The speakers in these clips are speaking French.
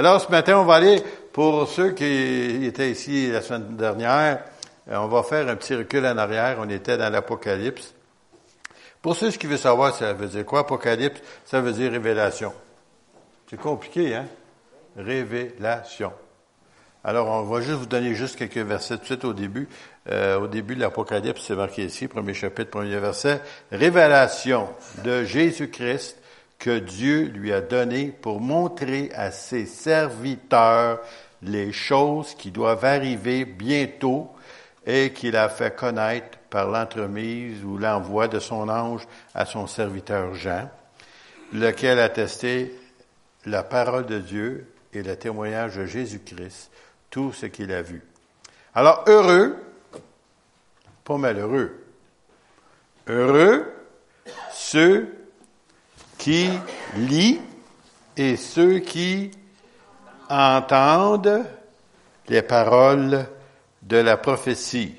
Alors, ce matin, on va aller, pour ceux qui étaient ici la semaine dernière, euh, on va faire un petit recul en arrière. On était dans l'Apocalypse. Pour ceux qui veulent savoir, ça veut dire quoi, Apocalypse? Ça veut dire révélation. C'est compliqué, hein? Révélation. Alors, on va juste vous donner juste quelques versets tout de suite au début. Euh, au début de l'Apocalypse, c'est marqué ici, premier chapitre, premier verset. Révélation de Jésus-Christ que Dieu lui a donné pour montrer à ses serviteurs les choses qui doivent arriver bientôt et qu'il a fait connaître par l'entremise ou l'envoi de son ange à son serviteur Jean, lequel a testé la parole de Dieu et le témoignage de Jésus-Christ, tout ce qu'il a vu. Alors, heureux, pas malheureux, heureux ceux qui lisent et ceux qui entendent les paroles de la prophétie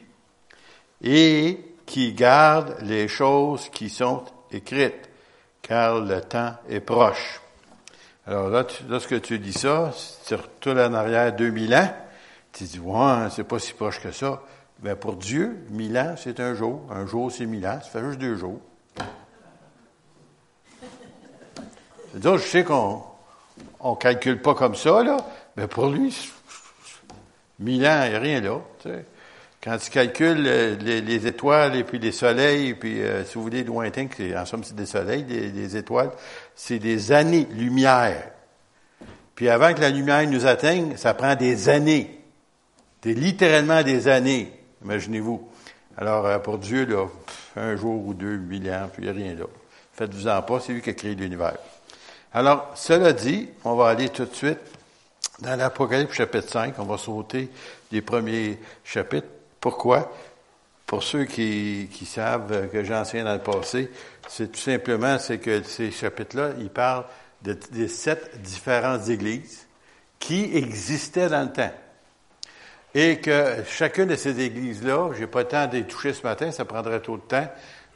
et qui gardent les choses qui sont écrites, car le temps est proche. Alors là, lorsque tu dis ça, tu retournes en arrière 2000 ans, tu dis, ouais, c'est pas si proche que ça. Mais pour Dieu, 1000 ans, c'est un jour. Un jour, c'est 1000 ans. Ça fait juste deux jours. Je sais qu'on on calcule pas comme ça, là, mais pour lui, 1000 ans, a rien là. Quand tu calcules les, étoiles et puis les soleils, et puis euh, si vous voulez lointain, en somme c'est des soleils, des, étoiles, c'est des années-lumière. Puis avant que la lumière nous atteigne, ça prend des années. C'est littéralement des années, imaginez-vous. Alors euh, pour Dieu, là, un jour ou deux, mille ans, puis rien là. Faites-vous-en pas, c'est lui qui a créé l'univers. Alors, cela dit, on va aller tout de suite dans l'Apocalypse chapitre 5. On va sauter les premiers chapitres. Pourquoi? Pour ceux qui, savent que j'enseigne dans le passé, c'est tout simplement c'est que ces chapitres-là, ils parlent de, des sept différentes églises qui existaient dans le temps. Et que chacune de ces églises-là, j'ai pas le temps d'y toucher ce matin, ça prendrait trop de temps,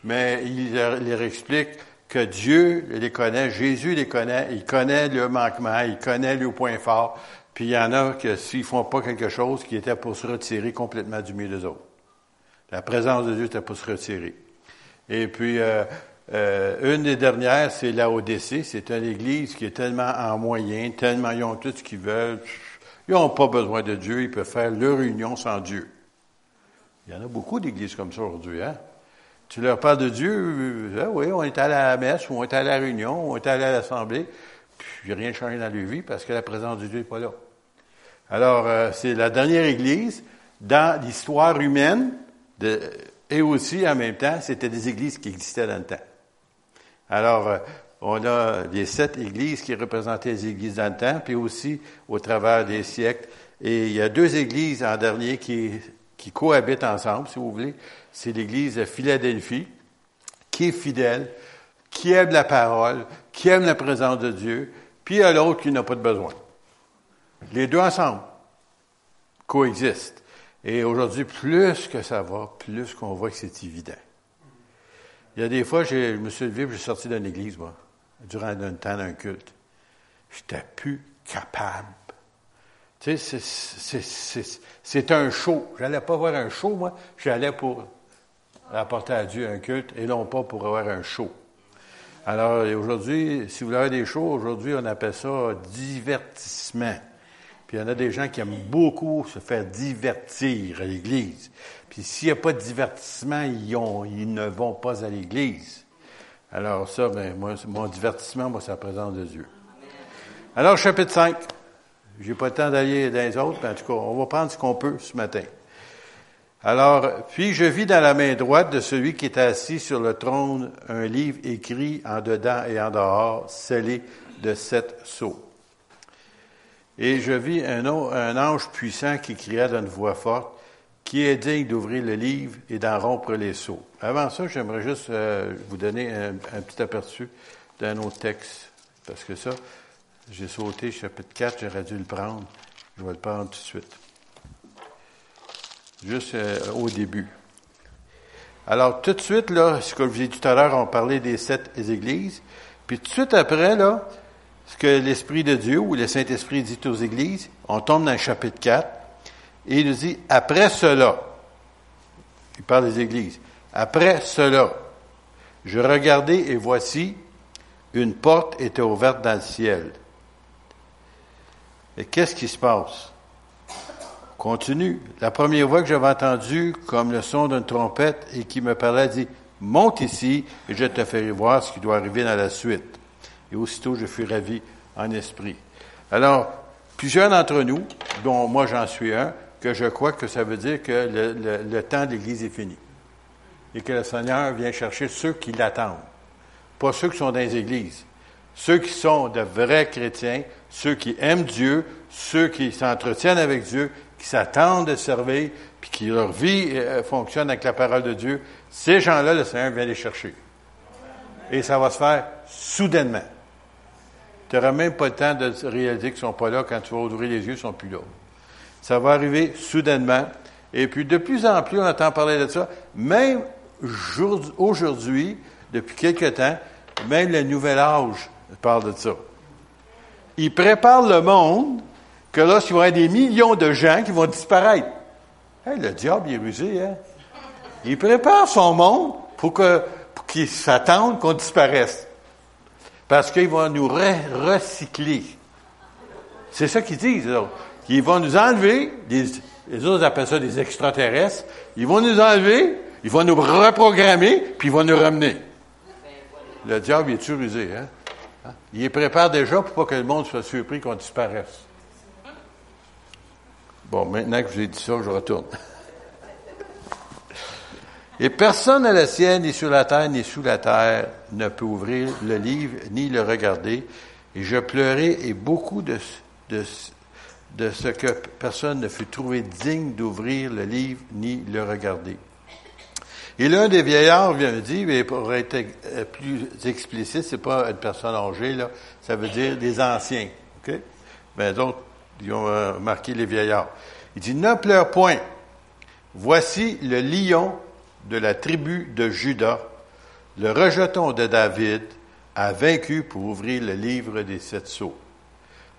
mais il leur explique que Dieu les connaît, Jésus les connaît, il connaît le manquement, il connaît le point fort, puis il y en a que s'ils font pas quelque chose, qui était pour se retirer complètement du milieu des autres. La présence de Dieu était pour se retirer. Et puis, euh, euh, une des dernières, c'est la ODC. C'est une église qui est tellement en moyen, tellement ils ont tout ce qu'ils veulent. Ils n'ont pas besoin de Dieu, ils peuvent faire leur union sans Dieu. Il y en a beaucoup d'églises comme ça aujourd'hui, hein? Tu leur parles de Dieu, ah oui, on est allé à la messe, ou on est allé à la réunion, on est allé à l'assemblée, puis rien changé dans leur vie parce que la présence de Dieu n'est pas là. Alors, euh, c'est la dernière église dans l'histoire humaine, de, et aussi en même temps, c'était des églises qui existaient dans le temps. Alors, euh, on a les sept églises qui représentaient les églises dans le temps, puis aussi au travers des siècles. Et il y a deux églises en dernier qui, qui cohabitent ensemble, si vous voulez c'est l'Église de Philadelphie, qui est fidèle, qui aime la parole, qui aime la présence de Dieu, puis il y a l'autre qui n'a pas de besoin. Les deux ensemble coexistent. Et aujourd'hui, plus que ça va, plus qu'on voit que c'est évident. Il y a des fois, je me suis levé, j'ai sorti d'une église, moi, durant un temps d'un culte. J'étais plus capable. C'est un show. J'allais pas voir un show, moi. J'allais pour apporter à Dieu un culte et non pas pour avoir un show. Alors aujourd'hui, si vous avez des shows, aujourd'hui, on appelle ça divertissement. Puis il y en a des gens qui aiment beaucoup se faire divertir à l'Église. Puis s'il n'y a pas de divertissement, ils ne vont pas à l'Église. Alors ça, ben, moi, mon divertissement, moi, c'est la présence de Dieu. Alors, chapitre 5. J'ai pas le temps d'aller dans les autres, mais en tout cas, on va prendre ce qu'on peut ce matin. Alors, puis je vis dans la main droite de celui qui est assis sur le trône un livre écrit en dedans et en dehors, scellé de sept sceaux. Et je vis un, ange puissant qui cria d'une voix forte, qui est digne d'ouvrir le livre et d'en rompre les sceaux. Avant ça, j'aimerais juste euh, vous donner un, un, petit aperçu d'un autre texte, parce que ça, j'ai sauté chapitre 4, j'aurais dû le prendre. Je vais le prendre tout de suite juste euh, au début. Alors, tout de suite, là, ce que je vous ai dit tout à l'heure, on parlait des sept églises. Puis tout de suite après, là, ce que l'Esprit de Dieu ou le Saint-Esprit dit aux Églises. On tombe dans le chapitre 4 et il nous dit, après cela, il parle des Églises, après cela, je regardais et voici, une porte était ouverte dans le ciel. Et qu'est-ce qui se passe? Continue. La première voix que j'avais entendue, comme le son d'une trompette, et qui me parlait, dit, monte ici, et je te ferai voir ce qui doit arriver dans la suite. Et aussitôt, je fus ravi en esprit. Alors, plusieurs d'entre nous, dont moi j'en suis un, que je crois que ça veut dire que le, le temps de l'Église est fini. Et que le Seigneur vient chercher ceux qui l'attendent. Pas ceux qui sont dans les églises. Ceux qui sont de vrais chrétiens, ceux qui aiment Dieu, ceux qui s'entretiennent avec Dieu, qui s'attendent de servir, puis qui leur vie euh, fonctionne avec la parole de Dieu, ces gens-là, le Seigneur vient les chercher. Et ça va se faire soudainement. Tu n'auras même pas le temps de réaliser qu'ils ne sont pas là quand tu vas ouvrir les yeux, ils ne sont plus là. Ça va arriver soudainement. Et puis, de plus en plus, on entend parler de ça. Même aujourd'hui, depuis quelque temps, même le nouvel âge parle de ça. Il prépare le monde que lorsqu'il va y avoir des millions de gens qui vont disparaître. le diable, il est rusé, hein? Il prépare son monde pour que, pour qu'il s'attende qu'on disparaisse. Parce qu'il va nous recycler. C'est ça qu'ils disent, là. Ils vont nous enlever, les autres appellent ça des extraterrestres, ils vont nous enlever, ils vont nous reprogrammer, puis ils vont nous ramener. Le diable, il est rusé, hein? Il est prépare déjà pour pas que le monde soit surpris qu'on disparaisse. Bon, maintenant que j'ai dit ça, je retourne. Et personne à la sienne, ni sur la terre, ni sous la terre, ne peut ouvrir le livre, ni le regarder. Et je pleurais, et beaucoup de ce que personne ne fut trouvé digne d'ouvrir le livre, ni le regarder. Et l'un des vieillards vient dire, mais pour être euh, plus explicite, c'est pas une personne âgée, là, ça veut dire des anciens. OK? Ben, d'autres, ils ont euh, marqué les vieillards. Il dit, ne pleure point. Voici le lion de la tribu de Judas, le rejeton de David, a vaincu pour ouvrir le livre des sept sceaux.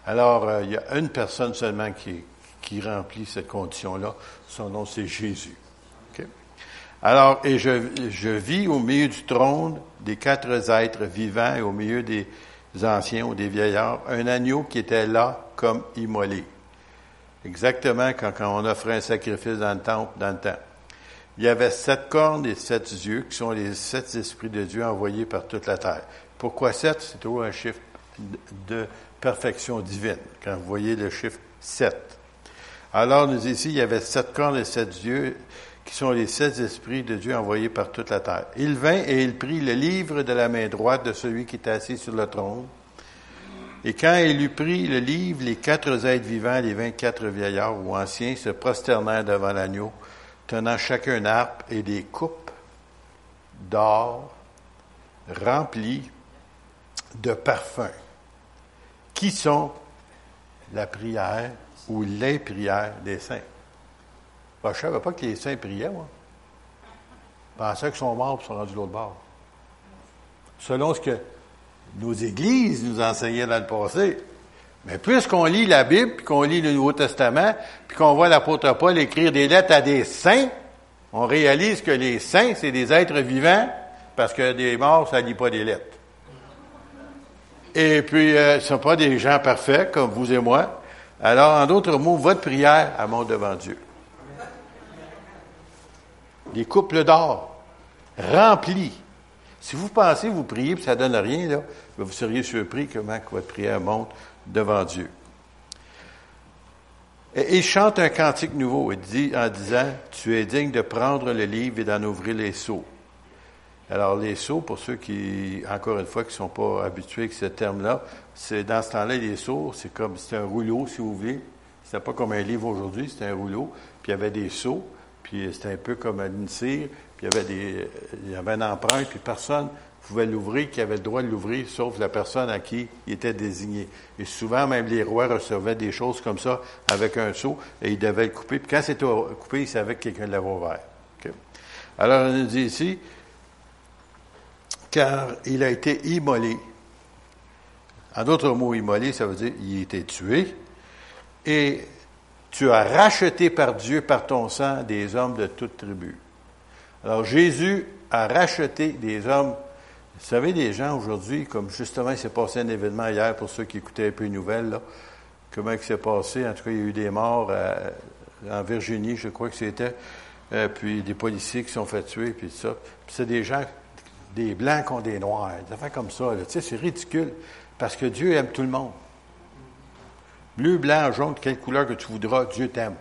Alors, euh, il y a une personne seulement qui, qui remplit cette condition-là. Son nom, c'est Jésus. Alors, et je, vis au milieu du trône des quatre êtres vivants et au milieu des anciens ou des vieillards, un agneau qui était là comme immolé. Exactement quand, on offrait un sacrifice dans le temple, dans temps. Il y avait sept cornes et sept yeux, qui sont les sept esprits de Dieu envoyés par toute la terre. Pourquoi sept? C'est toujours un chiffre de perfection divine, quand vous voyez le chiffre sept. Alors, nous ici, il y avait sept cornes et sept yeux, qui sont les sept esprits de Dieu envoyés par toute la terre. Il vint et il prit le livre de la main droite de celui qui était assis sur le trône. Et quand il eut pris le livre, les quatre êtres vivants, les vingt-quatre vieillards ou anciens, se prosternèrent devant l'agneau, tenant chacun une harpe et des coupes d'or remplies de parfums, qui sont la prière ou les prières des saints? Ben, je ne savais pas que les saints priaient, moi. Je pensais qu'ils sont morts et sont rendus de l'autre bord. Selon ce que nos églises nous enseignaient dans le passé. Mais puisqu'on lit la Bible, puis qu'on lit le Nouveau Testament, puis qu'on voit l'apôtre Paul écrire des lettres à des saints, on réalise que les saints, c'est des êtres vivants, parce que des morts, ça ne lit pas des lettres. Et puis, euh, ce ne sont pas des gens parfaits, comme vous et moi. Alors, en d'autres mots, votre prière, elle monte devant Dieu des couples d'or remplis. Si vous pensez, vous priez, puis ça ne donne rien, là, vous seriez surpris comment votre prière monte devant Dieu. Et il chante un cantique nouveau et dit, en disant, tu es digne de prendre le livre et d'en ouvrir les seaux. Alors, les seaux, pour ceux qui, encore une fois, qui ne sont pas habitués avec ce terme-là, c'est dans ce temps-là, les seaux, c'est comme, c'est un rouleau, si vous voulez. C'était pas comme un livre aujourd'hui, c'était un rouleau, puis il y avait des seaux. Puis c'était un peu comme une cire, puis il y avait des, il y avait une empreinte, puis personne pouvait l'ouvrir, qui avait le droit de l'ouvrir, sauf la personne à qui il était désigné. Et souvent, même les rois recevaient des choses comme ça avec un seau, et ils devaient le couper. Puis quand c'était coupé, ils savaient que quelqu'un l'avait ouvert. Alors, on nous dit ici, car il a été immolé. En d'autres mots, immolé, ça veut dire il était tué. Et tu as racheté par Dieu, par ton sang, des hommes de toute tribu. Alors Jésus a racheté des hommes. Vous savez, des gens aujourd'hui, comme justement il s'est passé un événement hier pour ceux qui écoutaient un peu les nouvelles, là, comment il s'est passé? En tout cas, il y a eu des morts en Virginie, je crois que c'était, euh, puis des policiers qui sont fait tuer, puis ça. Puis c'est des gens, des blancs contre des noirs, des affaires comme ça. Tu sais, c'est ridicule, parce que Dieu aime tout le monde. Bleu, blanc, jaune, quelle couleur que tu voudras, Dieu t'aime.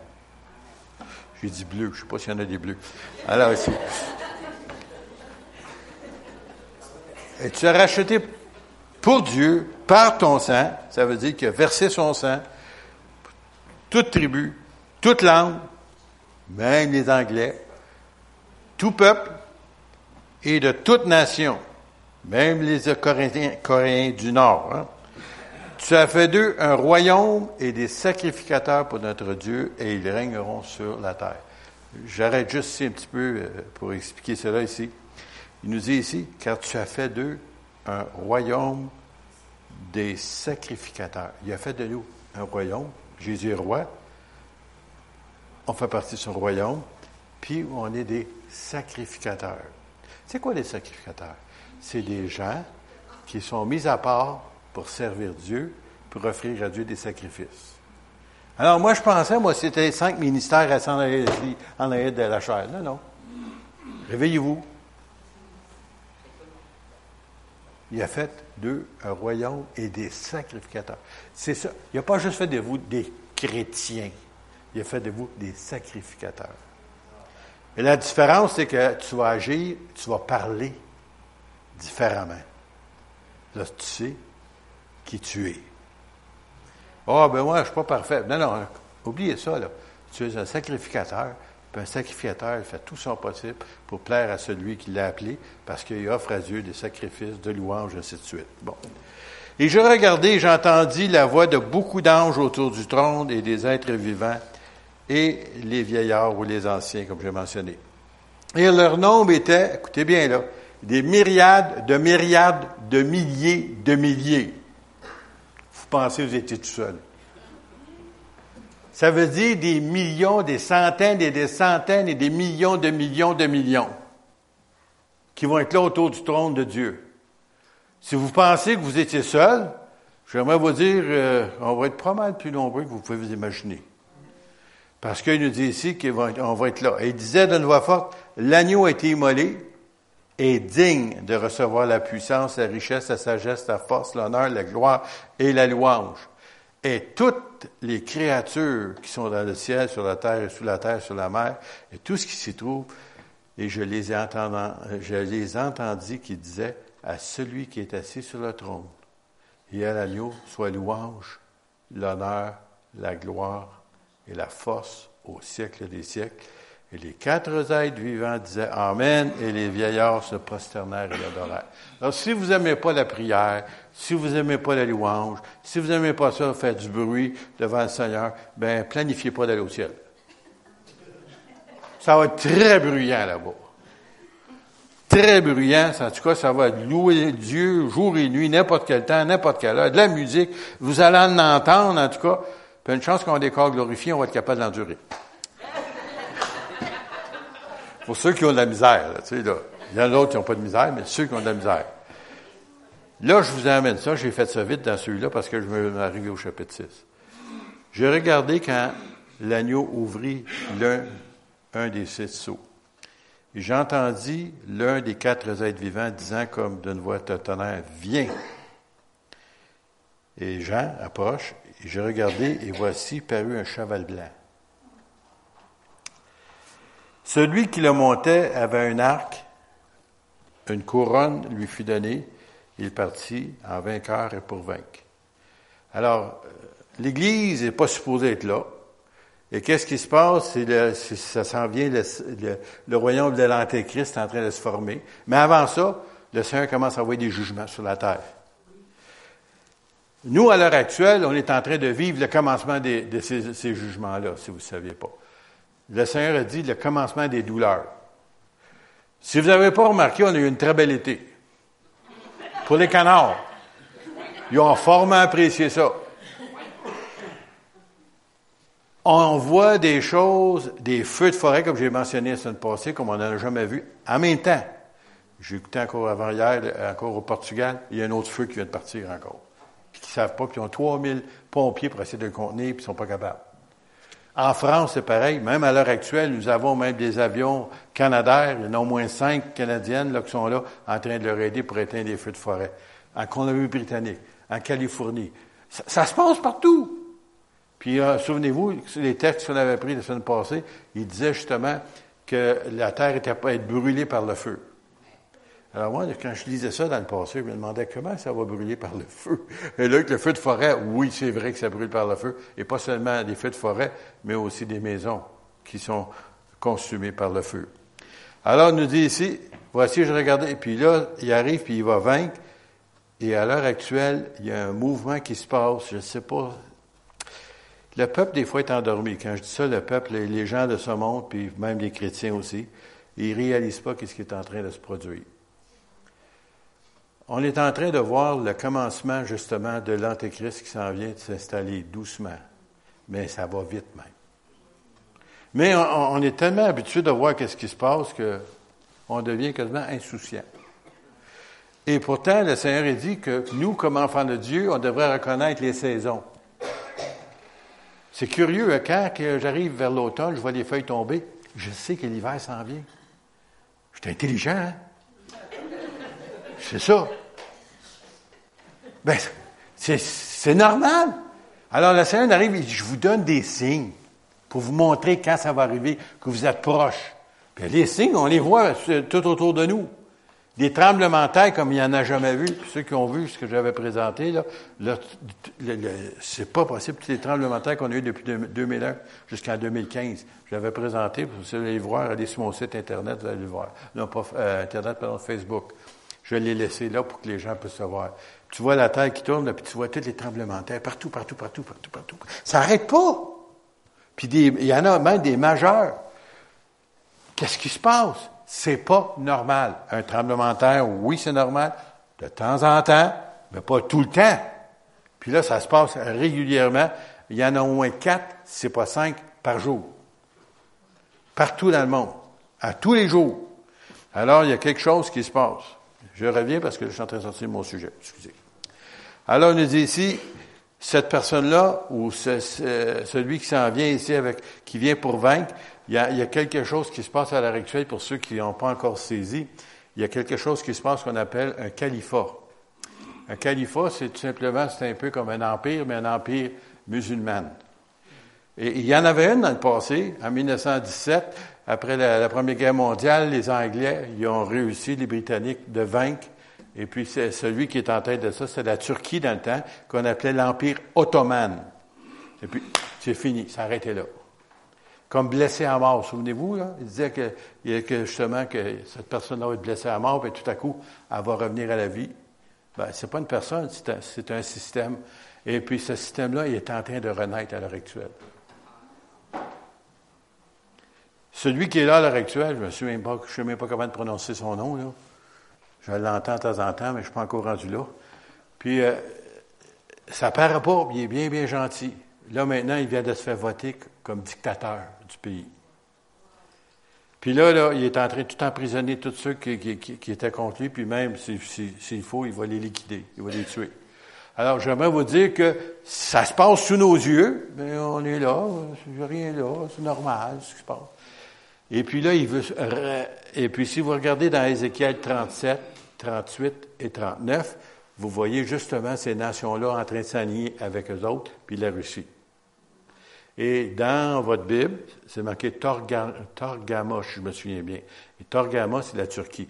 J'ai dit bleu, je ne sais pas s'il y en a des bleus. Alors ici. Et tu as racheté pour Dieu, par ton sang, ça veut dire qu'il a versé son sang, toute tribu, toute langue, même les Anglais, tout peuple et de toute nation, même les Coréens, du Nord. Hein. Tu as fait d'eux un royaume et des sacrificateurs pour notre Dieu, et ils régneront sur la terre. J'arrête juste ici un petit peu euh, pour expliquer cela ici. Il nous dit ici, car tu as fait d'eux un royaume des sacrificateurs. Il a fait de nous un royaume. Jésus est roi. On fait partie de son royaume. Puis on est des sacrificateurs. C'est quoi des sacrificateurs? C'est des gens qui sont mis à part pour servir Dieu, pour offrir à Dieu des sacrifices. Alors moi, je pensais, moi, c'était cinq ministères à s'en en arrière de la chair. Non, non. Réveillez-vous. Il a fait d'eux un royaume et des sacrificateurs. C'est ça. Il n'a pas juste fait de vous des chrétiens. Il a fait de vous des sacrificateurs. Et la différence, c'est que tu vas agir, tu vas parler différemment. Là, tu sais qui tu es. Ah, oh, ben moi, je ne suis pas parfait. Non, non, oubliez ça, là. Tu es un sacrificateur, puis un sacrificateur, il fait tout son possible pour plaire à celui qui l'a appelé, parce qu'il offre à Dieu des sacrifices, de louanges, ainsi de suite. Bon. Et je regardais j'entendis la voix de beaucoup d'anges autour du trône et des êtres vivants et les vieillards ou les anciens, comme j'ai mentionné. Et leur nombre était, écoutez bien là, des myriades de myriades de milliers de milliers pensez que vous étiez tout seul. Ça veut dire des millions, des centaines et des centaines et des millions de millions de millions qui vont être là autour du trône de Dieu. Si vous pensez que vous étiez seul, j'aimerais vous dire, euh, on va être pas mal plus nombreux que vous pouvez vous imaginer. Parce qu'il nous dit ici qu'on va être là. Et il disait d'une voix forte, l'agneau a été immolé, est digne de recevoir la puissance, la richesse, la sagesse, la force, l'honneur, la gloire et la louange. Et toutes les créatures qui sont dans le ciel, sur la terre et sous la terre, sur la mer, et tout ce qui s'y trouve, et je les ai entendus, je les entendis qui disaient à celui qui est assis sur le trône et à l'agneau soit louange, l'honneur, la gloire et la force au siècle des siècles. Et les quatre êtres vivants disaient Amen, et les vieillards se prosternèrent et l'adorèrent. Alors, si vous n'aimez pas la prière, si vous n'aimez pas la louange, si vous n'aimez pas ça, faire du bruit devant le Seigneur, ben, planifiez pas d'aller au ciel. Ça va être très bruyant là-bas. Très bruyant, en tout cas, ça va louer Dieu jour et nuit, n'importe quel temps, n'importe quelle heure, de la musique. Vous allez en entendre, en tout cas. Puis une chance qu'on corps glorifiés, on va être capable d'endurer. Pour ceux qui ont de la misère, tu sais, là. Il y en a d'autres qui n'ont pas de misère, mais ceux qui ont de la misère. Là, je vous amène ça. J'ai fait ça vite dans celui-là parce que je me arrivé au chapitre 6. J'ai regardé quand l'agneau ouvrit l'un, un des sept sceaux. Et j'entendis l'un des quatre êtres vivants disant comme d'une voix tonnerre, viens. Et Jean approche, et j'ai regardé, et voici parut un cheval blanc. Celui qui le montait avait un arc, une couronne lui fut donnée, il partit en vainqueur et pour vaincre. Alors, euh, l'Église n'est pas supposée être là. Et qu'est-ce qui se passe? C'est ça s'en vient, le, royaume de l'Antéchrist est en train de se former. Mais avant ça, le Seigneur commence à envoyer des jugements sur la terre. Nous, à l'heure actuelle, on est en train de vivre le commencement de ces, ces jugements-là, si vous ne saviez pas le Seigneur a dit le commencement des douleurs. Si vous n'avez pas remarqué, on a eu une très belle été. Pour les canards. Ils ont fortement apprécié ça. On voit des choses, des feux de forêt, comme j'ai mentionné la semaine passée, comme on n'en a jamais vu. En même temps, j'ai écouté encore avant hier, encore au Portugal, il y a un autre feu qui vient de partir encore. Puis qui ne savent pas, puis ils ont 3000 pompiers pour essayer de le contenir, puis ils ne sont pas capables. En France, c'est pareil. Même à l'heure actuelle, nous avons même des avions canadaires. Il y en a au moins cinq canadiennes là, qui sont là en train de leur aider pour éteindre les feux de forêt. En Colombie-Britannique, en Californie. Ça, se passe partout. Puis, euh, souvenez-vous, les textes qu'on avait pris la semaine passée, ils disaient justement que la terre n'était pas être brûlée par le feu. Alors moi, quand je lisais ça dans le passé, je me demandais comment ça va brûler par le feu. Et là, que le feu de forêt, oui, c'est vrai que ça brûle par le feu, et pas seulement des feux de forêt, mais aussi des maisons qui sont consumées par le feu. Alors, il nous dit ici, voici, je regardais, et puis là, il arrive, puis il va vaincre, et à l'heure actuelle, il y a un mouvement qui se passe, je ne sais pas. Le peuple, des fois, est endormi. Quand je dis ça, le peuple, les gens de ce monde, puis même les chrétiens aussi, ils réalisent pas ce qui est en train de se produire. On est en train de voir le commencement justement de l'Antéchrist qui s'en vient de s'installer doucement, mais ça va vite même. Mais on, est tellement habitué de voir ce qui se passe qu'on devient quasiment insouciant. Et pourtant, le Seigneur a dit que nous, comme enfants de Dieu, on devrait reconnaître les saisons. C'est curieux, hein, quand j'arrive vers l'automne, je vois les feuilles tomber, je sais que l'hiver s'en vient. Je suis intelligent, hein? C'est ça. Ben, c'est normal. Alors, le Seigneur arrive je vous donne des signes pour vous montrer quand ça va arriver, que vous êtes proche. Puis les signes, on les voit tout autour de nous. Des tremblements de terre comme il n'y en a jamais vu. Puis ceux qui ont vu ce que j'avais présenté, là, c'est pas possible. Tous les tremblements de terre qu'on a eu depuis 2001 jusqu'en 2015, j'avais présenté. Vous allez voir, allez sur mon site Internet, vous allez le voir. Non, pas euh, Internet, pardon, Facebook. Je l'ai laissé là pour que les gens puissent voir. Tu vois la terre qui tourne, puis tu vois tous les tremblements de terre, partout, partout, partout, partout, partout. Ça n'arrête pas. Puis il y en a même des majeurs. Qu'est-ce qui se passe? C'est pas normal. Un tremblement de terre, oui, c'est normal, de temps en temps, mais pas tout le temps. Puis là, ça se passe régulièrement. Il y en a au moins quatre, si c'est pas cinq, par jour. Partout dans le monde. À tous les jours. Alors, il y a quelque chose qui se passe. Je reviens parce que je suis en train de sortir mon sujet. Excusez. Alors, on nous dit ici, cette personne-là, ou celui qui s'en vient ici avec, qui vient pour vaincre, il y, a, quelque chose qui se passe à l'heure actuelle pour ceux qui n'ont pas encore saisi. Il y a quelque chose qui se passe qu'on appelle un califat. Un califat, c'est tout simplement, c'est un peu comme un empire, mais un empire musulman. Et il y en avait une dans le passé, en 1917, après la, Première Guerre mondiale, les Anglais, ils ont réussi, les Britanniques, de vaincre. Et puis, c'est celui qui est en tête de ça, c'est la Turquie dans le temps, qu'on appelait l'Empire ottoman. Et puis, c'est fini, ça arrêté là. Comme blessé à mort, souvenez-vous, là? Il disait que, justement que cette personne-là va être blessée à mort, et tout à coup, elle va revenir à la vie. Ben, c'est pas une personne, c'est un système. Et puis, ce système-là, il est en train de renaître à l'heure actuelle. Celui qui est là à l'heure actuelle, je ne sais même pas, comment prononcer son nom, là. Je l'entends de temps en temps, mais je ne suis pas encore rendu là. Puis, euh, ça paraît pas, il est bien, bien gentil. Là, maintenant, il vient de se faire voter comme dictateur du pays. Puis là, il est en train de tout emprisonner tous ceux qui, étaient contre lui, puis même, s'il faut, il va les liquider, il va les tuer. Alors, j'aimerais vous dire que ça se passe sous nos yeux, mais on est là, rien là, c'est normal ce qui se passe. Et puis là, il veut. Et puis si vous regardez dans Ézéchiel 37, 38 et 39, vous voyez justement ces nations-là en train de s'aligner avec eux autres, puis la Russie. Et dans votre Bible, c'est marqué Torgama, je me souviens bien. Et Torgama, c'est la Turquie.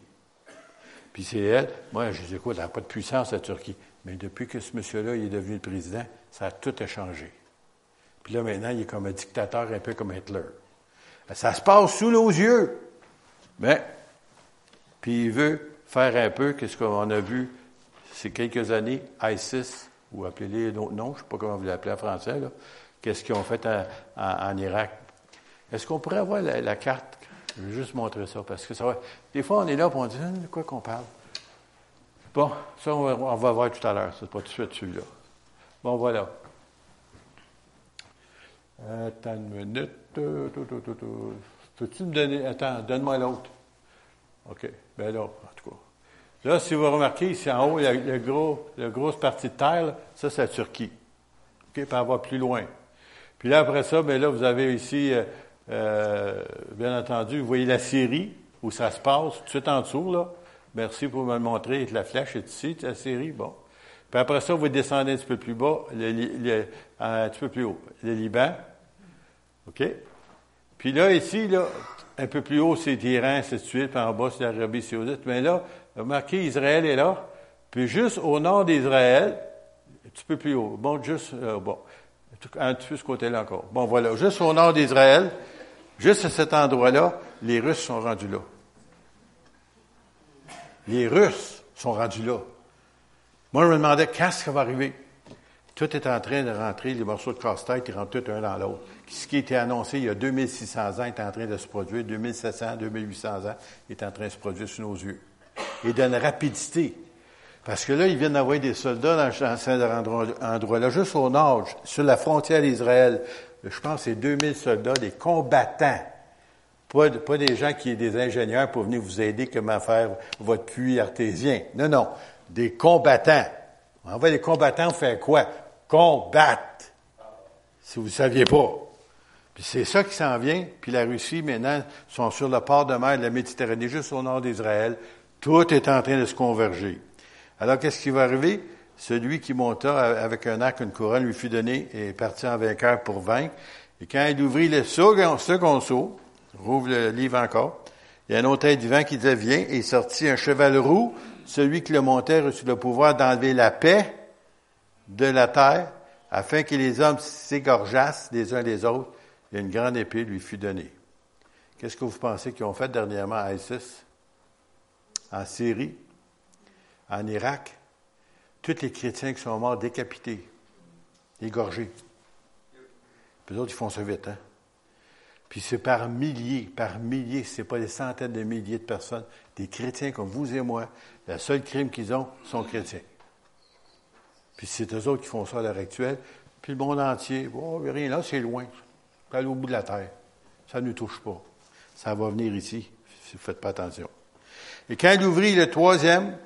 Puis c'est elle. Moi, je dis, écoute, elle n'a pas de puissance, la Turquie. Mais depuis que ce monsieur-là est devenu le président, ça a tout changé. Puis là, maintenant, il est comme un dictateur, un peu comme Hitler. Ça se passe sous nos yeux. Mais, puis il veut faire un peu ce qu'on a vu ces quelques années, ISIS, ou appelez-les d'autres noms, je ne sais pas comment vous l'appelez en français, qu'est-ce qu'ils ont fait en, Irak. Est-ce qu'on pourrait avoir la, carte? Je vais juste montrer ça, parce que ça va. Des fois, on est là et on dit, hein, de quoi qu'on parle? Bon, ça, on va, voir tout à l'heure. C'est pas tout de suite celui-là. Bon, voilà. Attends une minute. Peux-tu me donner. Attends, donne-moi l'autre. OK. Ben là, en tout cas. Là, si vous remarquez, ici en haut, il y a le gros, la grosse partie de terre, ça, c'est la Turquie. OK? Puis on plus loin. Puis là, après ça, bien là, vous avez ici, euh, euh, bien entendu, vous voyez la Syrie, où ça se passe, tout de suite en dessous, là. Merci pour me le montrer. La flèche est ici, la Syrie, bon. Puis après ça, vous descendez un petit peu plus bas, un petit peu plus haut, le Liban. OK? Puis là, ici, là, un peu plus haut, c'est l'Iran, c'est de suite, puis en bas, c'est l'Arabie saoudite. Mais là, remarquez, Israël est là. Puis juste au nord d'Israël, un petit peu plus haut. Bon, juste, euh, bon, un peu ce côté-là encore. Bon, voilà, juste au nord d'Israël, juste à cet endroit-là, les Russes sont rendus là. Les Russes sont rendus là. Moi, je me demandais, qu'est-ce qui va arriver? Tout est en train de rentrer, les morceaux de casse-tête, ils rentrent tout un dans l'autre. Ce qui était annoncé il y a 2600 ans est en train de se produire, 2700, 2800 ans est en train de se produire sous nos yeux. Et d'une rapidité. Parce que là, ils viennent d'envoyer des soldats dans, cet endroit-là, juste au nord, sur la frontière d'Israël. Je pense que c'est 2000 soldats, des combattants. Pas, des gens qui sont des ingénieurs pour venir vous aider comment faire votre puits artésien. Non, non. Des combattants. On envoie les combattants faire quoi? combattre. Si vous ne saviez pas. Puis c'est ça qui s'en vient. Puis la Russie, maintenant, sont sur le port de mer de la Méditerranée, juste au nord d'Israël. Tout est en train de se converger. Alors, qu'est-ce qui va arriver? Celui qui monta avec un arc, une couronne, lui fut donné et parti en vainqueur pour vaincre. Et quand il ouvrit le second, second saut, rouvre le livre encore, il y a un autre vivant qui disait, viens, et sortit un cheval roux. Celui qui le montait reçut le pouvoir d'enlever la paix de la terre, afin que les hommes s'égorgeassent les uns les autres, et une grande épée lui fut donnée. Qu'est-ce que vous pensez qu'ils ont fait dernièrement à ISIS? En Syrie, en Irak, tous les chrétiens qui sont morts décapités, égorgés. Puis autres, ils font ça vite, hein? Puis c'est par milliers, par milliers, c'est pas des centaines de milliers de personnes, des chrétiens comme vous et moi. Le seul crime qu'ils ont sont chrétiens. Puis c'est eux autres qui font ça à l'heure actuelle. Puis le monde entier, oh, rien là, c'est loin. C'est au bout de la terre. Ça ne nous touche pas. Ça va venir ici, si vous ne faites pas attention. Et quand il ouvrit le troisième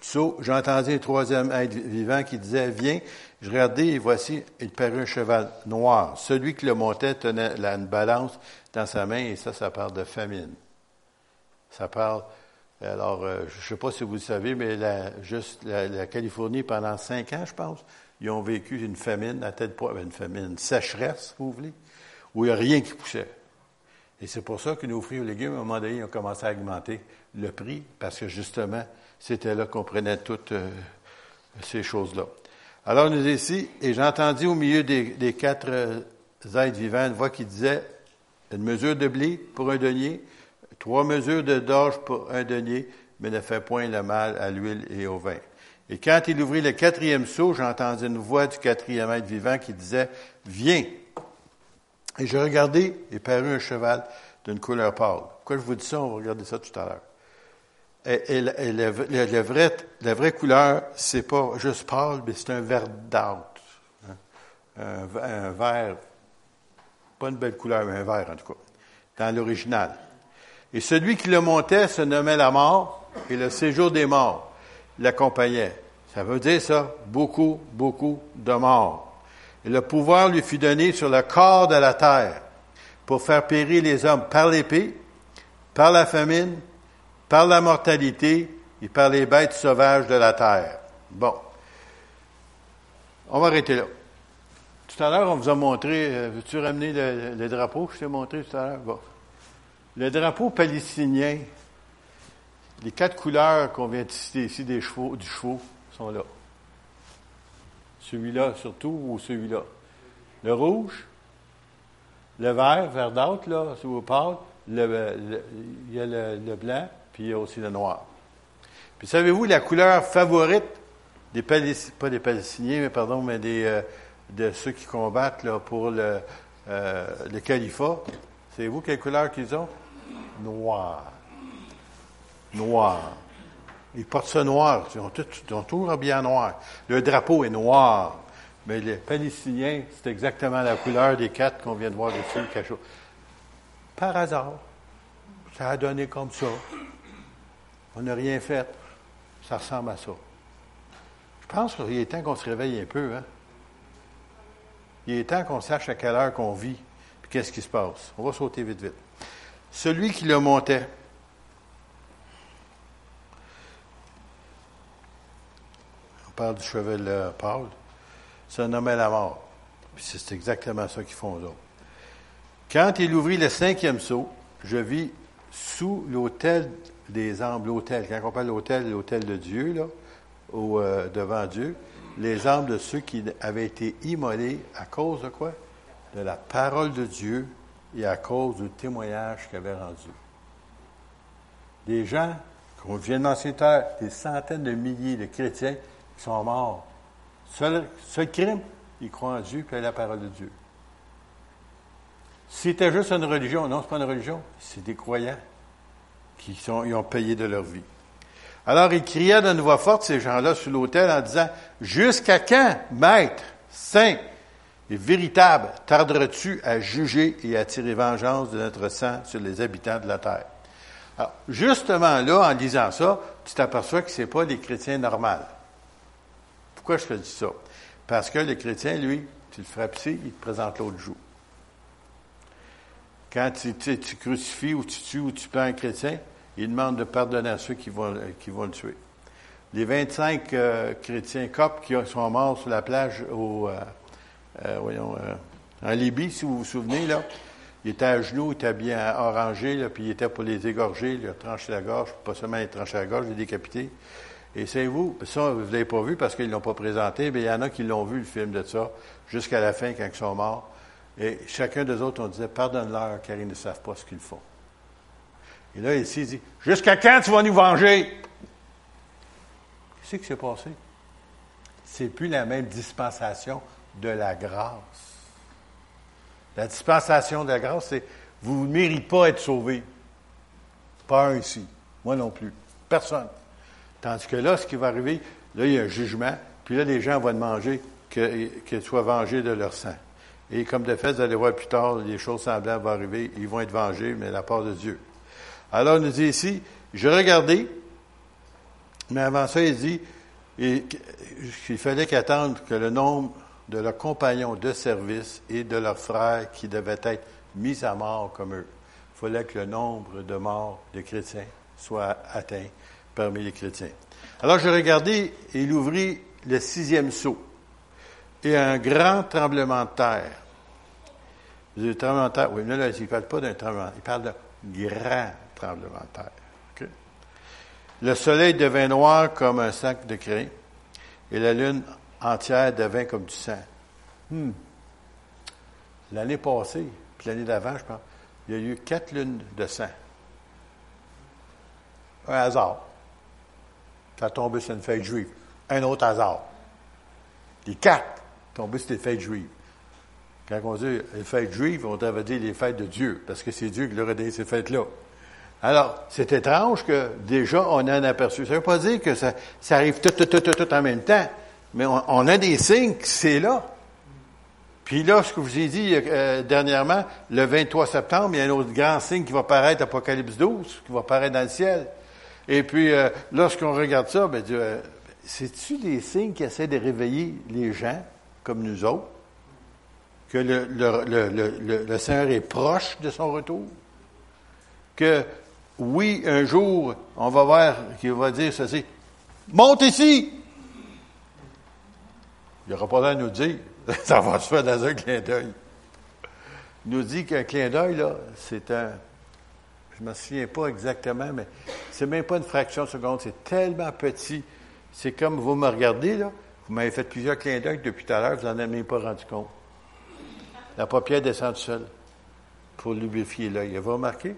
so, j'entendis un troisième être vivant qui disait, viens. Je regardais et voici, il parut un cheval noir. Celui qui le montait tenait une balance dans sa main et ça, ça parle de famine. Ça parle alors, euh, je ne sais pas si vous le savez, mais la, juste la, Californie, pendant cinq ans, je pense, ils ont vécu une famine, à tête une famine, une sécheresse, si vous voulez, où il n'y a rien qui poussait. Et c'est pour ça que nos fruits et légumes, à un moment donné, ils ont commencé à augmenter le prix, parce que justement, c'était là qu'on prenait toutes euh, ces choses-là. Alors, nous ici, et j'ai entendu au milieu des, quatre euh, êtres vivants une voix qui disait, une mesure de blé pour un denier, Trois mesures de d'orge pour un denier, mais ne fait point le mal à l'huile et au vin. Et quand il ouvrit le quatrième seau, j'entendis une voix du quatrième être vivant qui disait, Viens. Et je regardais et parut un cheval d'une couleur pâle. Pourquoi je vous dis ça? On va regarder ça tout à l'heure. Et, la, vraie, couleur, c'est pas juste pâle, mais c'est un vert d'âtre. Hein. Un, un, vert, pas une belle couleur, mais un vert en tout cas, dans l'original. Et celui qui le montait se nommait la mort, et le séjour des morts l'accompagnait. Ça veut dire ça, beaucoup, beaucoup de morts. Et le pouvoir lui fut donné sur le corps de la terre pour faire périr les hommes par l'épée, par la famine, par la mortalité et par les bêtes sauvages de la terre. Bon. On va arrêter là. Tout à l'heure, on vous a montré, euh, veux-tu ramener le, drapeau? Que je t'ai montré tout à l'heure? Bon. Le drapeau palestinien, les quatre couleurs qu'on vient de citer ici des chevaux, du chevaux sont là. Celui-là surtout ou celui-là? Le rouge, le vert, vert d'autre, là, si vous parlez, le, il y a le, blanc, puis il y a aussi le noir. Puis savez-vous la couleur favorite des Palestiniens, pas des Palestiniens, mais pardon, mais des, euh, de ceux qui combattent pour le, euh, le califat? Savez-vous quelle couleur qu'ils ont? noir. Noir. Ils portent ça noir. Ils ont, ont tout habillé en noir. Le drapeau est noir. Mais les Palestiniens, c'est exactement la couleur des quatre qu'on vient de voir dessus, quelque chose. Par hasard. Ça a donné comme ça. On n'a rien fait. Ça ressemble à ça. Je pense qu'il est temps qu'on se réveille un peu. Hein? Il est temps qu'on sache à quelle heure qu'on vit, puis qu'est-ce qui se passe. On va sauter vite, vite. Celui qui le montait. Parle du cheval Paul. Homme à la mort. Puis c'est exactement ça qu'ils font là. Quand il ouvrit le cinquième seau, je vis sous l'autel des âmes, l'autel, quand on parle l'autel, l'autel de Dieu, là, ou euh, devant Dieu, les âmes de ceux qui avaient été immolés à cause de quoi? De la parole de Dieu et à cause du témoignage qu'ils avaient rendu. Des gens, qu'on vient de mentionner des centaines de milliers de chrétiens qui sont morts. Seul, crime, ils croient en Dieu et à la parole de Dieu. C'était juste une religion, non, ce n'est pas une religion, c'est des croyants qui sont, ils ont payé de leur vie. Alors il cria d'une voix forte, ces gens-là, sur l'autel, en disant, Jusqu'à quand, maître, saint et véritable, tarderas-tu à juger et à tirer vengeance de notre sang sur les habitants de la terre? Alors, justement là, en lisant ça, tu t'aperçois que ce n'est pas des chrétiens normaux. Pourquoi je te dis ça? Parce que les chrétiens, lui, tu le ferais pisser, il te présente l'autre jour. Quand tu, crucifies ou tu tues ou tu prends un chrétien, il demande de pardonner à ceux qui vont, le tuer. Les 25 euh, chrétiens coptes qui sont morts sur la plage au, euh, euh, voyons, en Libye, si vous vous souvenez, il était à genoux, il était bien orangé, puis il était pour les égorger, il a tranché la gorge, pas seulement a tranché la gorge, a décapité. Et c'est vous, ça, vous l'avez pas vu parce qu'ils ne l'ont pas présenté, mais il y en a qui l'ont vu, le film de ça, jusqu'à la fin, quand ils sont morts. Et chacun des autres, on disait, pardonne-leur, car ils ne savent pas ce qu'ils font. Et là, ici, il dit, jusqu'à quand tu vas nous venger? Qu'est-ce qui s'est passé? C'est plus la même dispensation de la grâce. La dispensation de la grâce, c'est, vous ne méritez pas être sauvé. Pas un ici. Moi non plus. Personne. Tandis que là, ce qui va arriver, là, il y a un jugement, puis là, les gens vont demander qu'ils soient vengés de leur sang. Et comme de fait, vous allez voir plus tard, les choses semblables vont arriver, ils vont être vengés, mais la part de Dieu. Alors, il nous dit ici, je regardais, mais avant ça, il dit qu'il fallait qu'attendre que le nombre de leurs compagnons de service et de leurs frères qui devaient être mis à mort comme eux. Il fallait que le nombre de morts de chrétiens soit atteint parmi les chrétiens. Alors, je regardais et il ouvrit le sixième sceau et un grand tremblement de terre le tremblement de terre, oui, mais là, il ne parle pas d'un tremblement, il parle d'un grand tremblement de terre. Le soleil devint noir comme un sac de crin et la lune entière devint comme du sang. Hmm. L'année passée, puis l'année d'avant, je pense, il y a eu quatre lunes de sang. Un hasard. Ça a tombé sur une fête juive. Un autre hasard. Les quatre tombés sur des fêtes juives. Quand on dit les fêtes juives, on devrait dire les fêtes de Dieu, parce que c'est Dieu qui leur a donné ces fêtes-là. Alors, c'est étrange que déjà on a un aperçu. Ça ne veut pas dire que ça, arrive tout, tout, tout, tout, en même temps, mais on, a des signes que c'est là. Puis là, ce que je vous ai dit euh, dernièrement, le 23 septembre, il y a un autre grand signe qui va paraître, Apocalypse 12, qui va paraître dans le ciel. Et puis, euh, lorsqu'on regarde ça, ben, euh, c'est-tu des signes qui essaient de réveiller les gens, comme nous autres? que le, Seigneur est proche de son retour, que oui, un jour, on va voir qu'il va dire ceci, monte ici! Il n'aura pas l'air de nous dire, ça va se faire dans un clin d'œil. Il nous dit qu'un clin d'œil, là, c'est un, je ne me souviens pas exactement, mais c'est même pas une fraction de seconde, c'est tellement petit. C'est comme vous me regardez, là, vous m'avez fait plusieurs clins d'œil depuis tout à l'heure, vous n'en avez même pas rendu compte. La paupière descend seule pour lubrifier l'œil. Vous remarqué?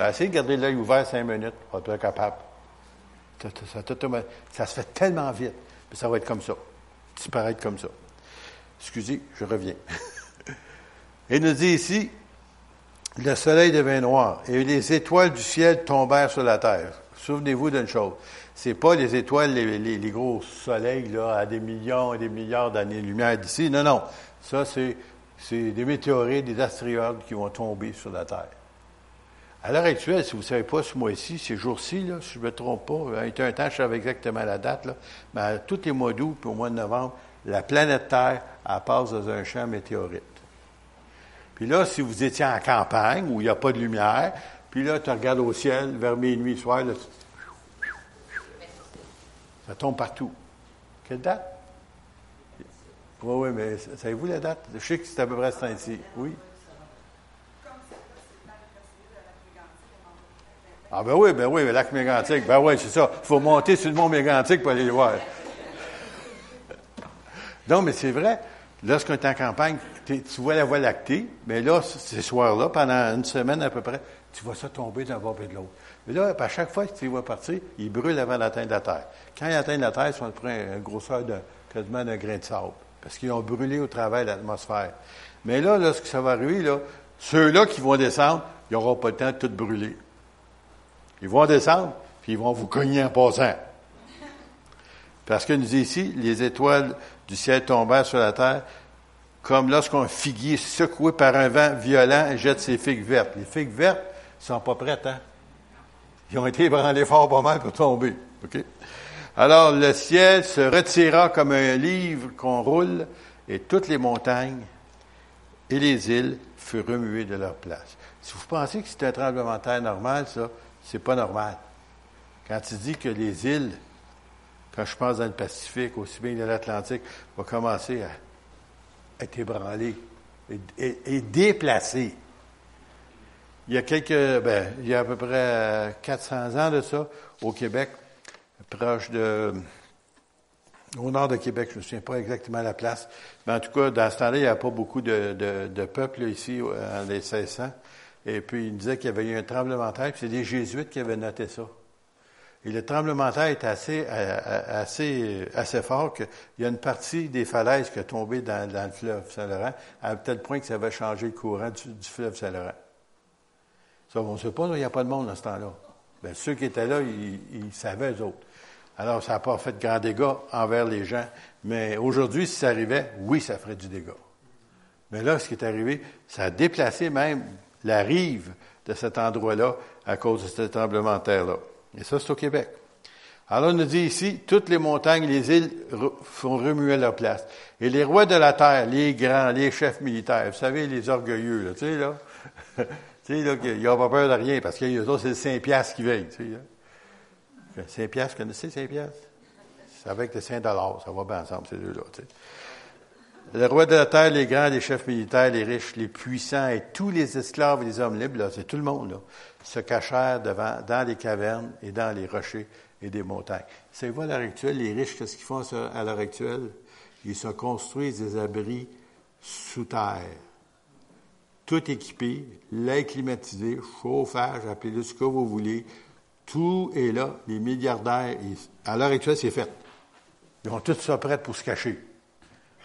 Essayez de garder l'œil ouvert cinq minutes pour être capable. Ça, se fait tellement vite. Mais ça va être comme ça. Disparaître comme ça. Excusez, je reviens. Il nous dit ici, le soleil devint noir et les étoiles du ciel tombèrent sur la terre. souvenez-vous d'une chose. C'est pas les étoiles, les, gros soleils, là, à des millions et des milliards d'années-lumière d'ici. Non, non. Ça, c'est, des météorites, des astéroïdes qui vont tomber sur la Terre. À l'heure actuelle, si vous ne savez pas, ce mois-ci, ces jours-ci, si je ne me trompe pas, il y a un temps, je savais exactement la date, là, mais tous les mois d'août puis au mois de novembre, la planète Terre, elle passe dans un champ météorite. Puis là, si vous étiez en campagne, où il n'y a pas de lumière, puis là, tu regardes au ciel, vers minuit, soir, là, ça tombe partout. Quelle date? Oui, oui, mais savez-vous la date? Je sais que c'est à peu près ce temps-ci. Oui? Ah ben oui, ben oui, le lac mégantique. Ben oui, c'est ça. Il faut monter sur le mont mégantique pour aller le voir. non, mais c'est vrai. Lorsqu'on est en campagne, tu vois la voie lactée, mais là, ces soirs-là, pendant une semaine à peu près, tu vois ça tomber d'un bord et de l'autre. Mais là, à chaque fois que tu les vois partir, ils brûlent avant d'atteindre la terre. Quand ils atteignent la terre, ils sont près une grosseur de quasiment d'un grain de sable, parce qu'ils ont brûlé au travers de l'atmosphère. Mais là, lorsque ça va arriver, là, ceux-là qui vont descendre, ils n'auront pas le temps de tout brûler. Ils vont descendre, puis ils vont vous cogner en passant. Parce que nous ici, les étoiles du ciel tombèrent sur la terre, comme lorsqu'un figuier secoué par un vent violent jette ses figues vertes. Les figues vertes ne sont pas prêtes, hein? Ils ont été ébranlés fort pas mal pour tomber. Alors, le ciel se retira comme un livre qu'on roule, et toutes les montagnes et les îles furent remuées de leur place. Si vous pensez que c'est un tremblement de terre normal, ça, c'est pas normal. Quand tu dis que les îles, quand je pense dans le Pacifique, aussi bien dans l'Atlantique, vont commencer à être ébranlées et, déplacées. Il y a quelques, ben, il y a à peu près 400 ans de ça, au Québec, proche de, au nord de Québec, je ne me souviens pas exactement la place, mais en tout cas, dans ce temps-là, il n'y a pas beaucoup de, de, de peuple ici, en les 1600. Et puis, il disait qu'il y avait eu un tremblement de terre, puis c'est des jésuites qui avaient noté ça. Et le tremblement de terre est assez, assez, assez fort qu'il y a une partie des falaises qui est tombée dans, le fleuve Saint-Laurent, à tel point que ça avait changé le courant du, fleuve Saint-Laurent. Ça, on ne sait pas, il n'y a pas de monde dans ce temps-là. Bien, ceux qui étaient là, ils, savaient, eux autres. Alors, ça n'a pas fait de grands dégâts envers les gens. Mais aujourd'hui, si ça arrivait, oui, ça ferait du dégât. Mais là, ce qui est arrivé, ça a déplacé même la rive de cet endroit-là à cause de ce tremblement de terre-là. Et ça, c'est au Québec. Alors, on nous dit ici, toutes les montagnes, les îles font remuer leur place. Et les rois de la terre, les grands, les chefs militaires, vous savez, les orgueilleux, là, tu sais, là, tu sais, là, ils n'ont pas peur de rien, parce autres, c'est le Saint-Piastre qui veille, tu sais, là. Saint-Piastre, connaissez Saint-Piastre? C'est avec le Saint-Dollar, ça va bien ensemble, ces deux-là, tu sais. Le roi de la terre, les grands, les chefs militaires, les riches, les puissants et tous les esclaves et les hommes libres, c'est tout le monde, là, se cachèrent devant, dans les cavernes et dans les rochers et des montagnes. Savez-vous, à l'heure actuelle, les riches, qu'est-ce qu'ils font à l'heure actuelle? Ils se construisent des abris sous terre. Tout équipé, l'air climatisé, chauffage, appelez-le ce que vous voulez. Tout est là. Les milliardaires, à l'heure actuelle, c'est fait. Ils ont tout ça prêt pour se cacher.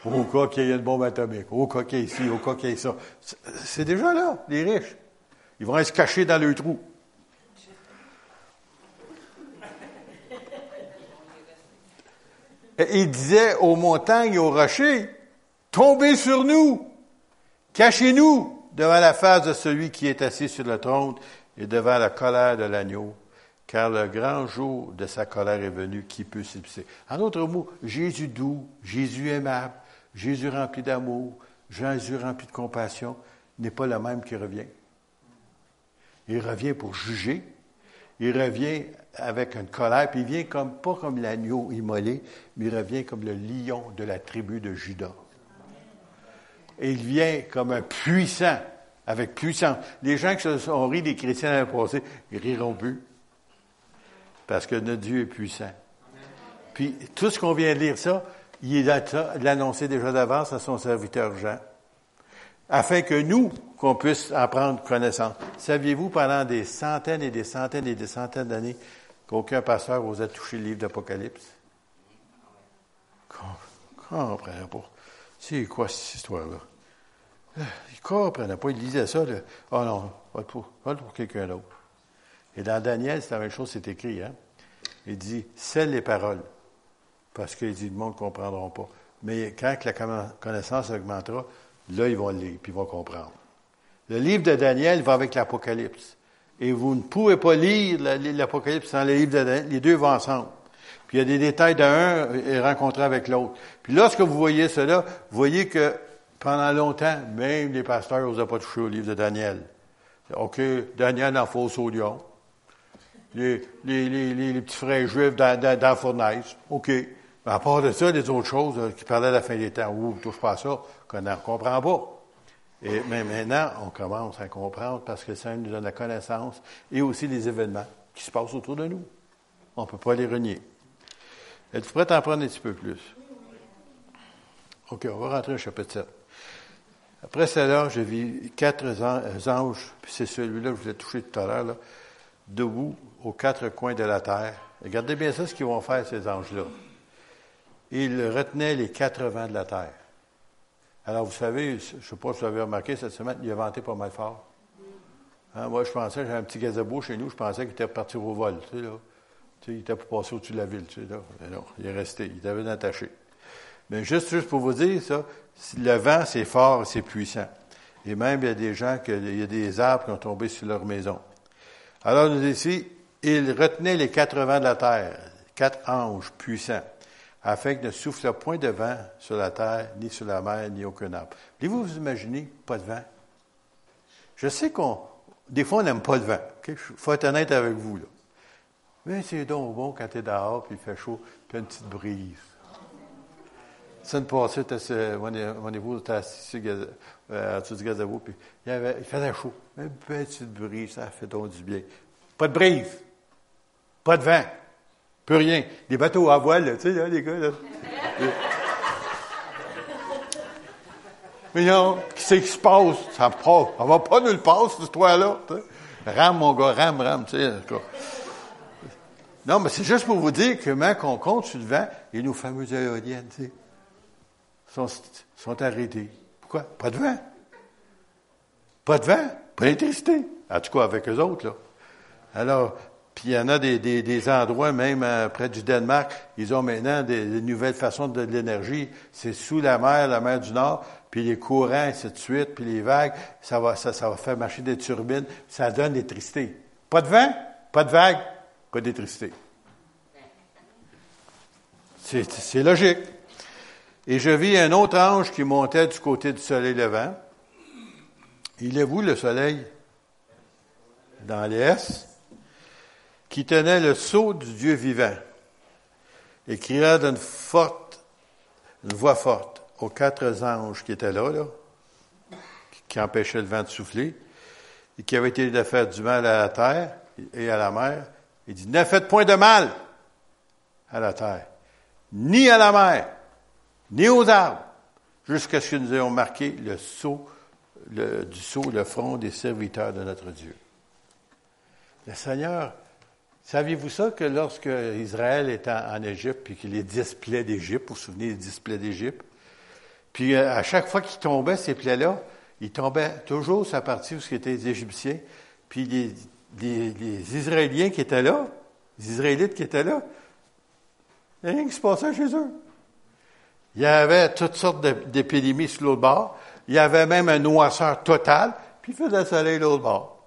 Au cas qu'il y ait une bombe atomique, au cas qu'il y ait ici, au cas qu'il y ait ça. C'est déjà là, les riches. Ils vont se cacher dans le trou. Et il disait aux montagnes et aux rochers, tombez sur nous, cachez-nous devant la face de celui qui est assis sur le trône et devant la colère de l'agneau, car le grand jour de sa colère est venu, qui peut s'épuiser. En d'autres mots, Jésus doux, Jésus aimable, Jésus rempli d'amour, Jésus rempli de compassion, n'est pas le même qui revient. Il revient pour juger. Il revient avec une colère, puis il vient comme, pas comme l'agneau immolé, mais il revient comme le lion de la tribu de Judas. Et il vient comme un puissant, avec puissance. Les gens qui se sont ri des chrétiens dans le passé, ils riront plus. Parce que notre Dieu est puissant. Puis, tout ce qu'on vient de lire, ça, il l'annonçait déjà d'avance à son serviteur Jean, afin que nous, qu'on puisse en prendre connaissance. Saviez-vous pendant des centaines et des centaines et des centaines d'années qu'aucun pasteur osait toucher le livre d'Apocalypse? Comprenez pas. C'est quoi cette histoire-là? Il comprenait pas. Il lisait ça. Oh non, va pour, pour quelqu'un d'autre. Et dans Daniel, c'est la même chose, c'est écrit. Hein? Il dit, scelle les paroles. Parce qu'il dit, le monde ne comprendra pas. Mais quand la connaissance augmentera, là, ils vont lire, puis ils vont comprendre. Le livre de Daniel va avec l'Apocalypse. Et vous ne pouvez pas lire l'Apocalypse sans le livre de Daniel. Les deux vont ensemble. Puis il y a des détails d'un et rencontré avec l'autre. Puis lorsque vous voyez cela, vous voyez que pendant longtemps, même les pasteurs n'osaient pas toucher au livre de Daniel. OK, Daniel en fausse au lion. Les, les, petits frères juifs dans, dans, dans la fournaise. OK. À part de ça, les autres choses euh, qui parlaient de la fin des temps, ouh, touche pas à ça, qu'on ne comprend pas. Et, mais maintenant, on commence à comprendre parce que ça nous donne la connaissance et aussi les événements qui se passent autour de nous. On ne peut pas les renier. Êtes-vous prêt à en prendre un petit peu plus? OK, on va rentrer au chapitre 7. Après cela, je vis quatre euh, anges, puis c'est celui-là que je vous ai touché tout à l'heure, debout aux quatre coins de la terre. Regardez bien ça, ce qu'ils vont faire, ces anges-là. Ils retenaient les quatre vents de la terre. Alors, vous savez, je ne sais pas si vous avez remarqué cette semaine, il a vanté pas mal fort. Hein, moi, je pensais, j'ai un petit gazebo chez nous, je pensais qu'il était parti au vol. Tu sais, là. Tu sais, il était pour passer au-dessus de la ville. Tu sais, là. Mais non, il est resté, il était attaché. Mais juste, juste pour vous dire ça, le vent, c'est fort, c'est puissant. Et même, il y a des gens, il y a des arbres qui ont tombé sur leur maison. Alors, nous ici, ils retenaient les quatre vents de la terre, quatre anges puissants afin que ne souffle point de vent sur la terre, ni sur la mer, ni aucun arbre. Voulez-vous vous imaginer pas de vent? Je sais qu'on, des fois, on n'aime pas le vent. Il faut être honnête avec vous, là. Mais c'est donc bon quand tu es dehors, puis il fait chaud, puis une petite brise. Ça ne passait, mon, épouse était assis euh, du gazebo, puis il, avait, il faisait chaud. Une petite brise, ça fait donc du bien. Pas de brise. Pas de vent. Plus rien. Des bateaux à voile, tu sais, là, les gars, là. Mais non, qu'est-ce qui se passe? Ça pas, ça va pas nulle part, cette histoire-là. Rame, mon gars, rame, rame, tu sais. Non, mais c'est juste pour vous dire que quand on compte sur le vent, et nos fameuses éoliennes, tu sais, sont, sont arrêtées. Pourquoi? Pas de vent. Pas de vent, pas d'électricité. En tout cas, avec eux autres, là. Alors, puis il y en a des, des, des endroits, même euh, près du Danemark, ils ont maintenant des, nouvelles façons de, l'énergie. C'est sous la mer, la mer du Nord, puis les courants, ainsi de suite, puis les vagues, ça va, ça, ça va faire marcher des turbines, ça donne l'électricité. Pas de vent, pas de vagues, pas d'électricité. C'est logique. Et je vis un autre ange qui montait du côté du soleil levant. Il est vous le soleil? Dans l'est qui tenait le sceau du Dieu vivant, et cria d'une forte, une voix forte aux quatre anges qui étaient là, là, qui empêchaient le vent de souffler, et qui avaient été de faire du mal à la terre et à la mer. Il dit, ne faites point de mal à la terre, ni à la mer, ni aux arbres, jusqu'à ce que nous ayons marqué le sceau, le, du sceau, le front des serviteurs de notre Dieu. Le Seigneur Saviez-vous ça que lorsque Israël était en, Égypte, puis qu'il les dix plaies d'Égypte, vous vous souvenez des dix plaies d'Égypte, puis euh, à chaque fois qu'ils tombaient, ces plaies-là, ils tombaient toujours sur la partie où étaient les Égyptiens, puis les, Israéliens qui étaient là, les Israélites qui étaient là, il n'y a rien qui se passait chez eux. Il y avait toutes sortes d'épidémies sur l'autre bord. Il y avait même un noisseur total, puis il faisait le soleil l'autre bord.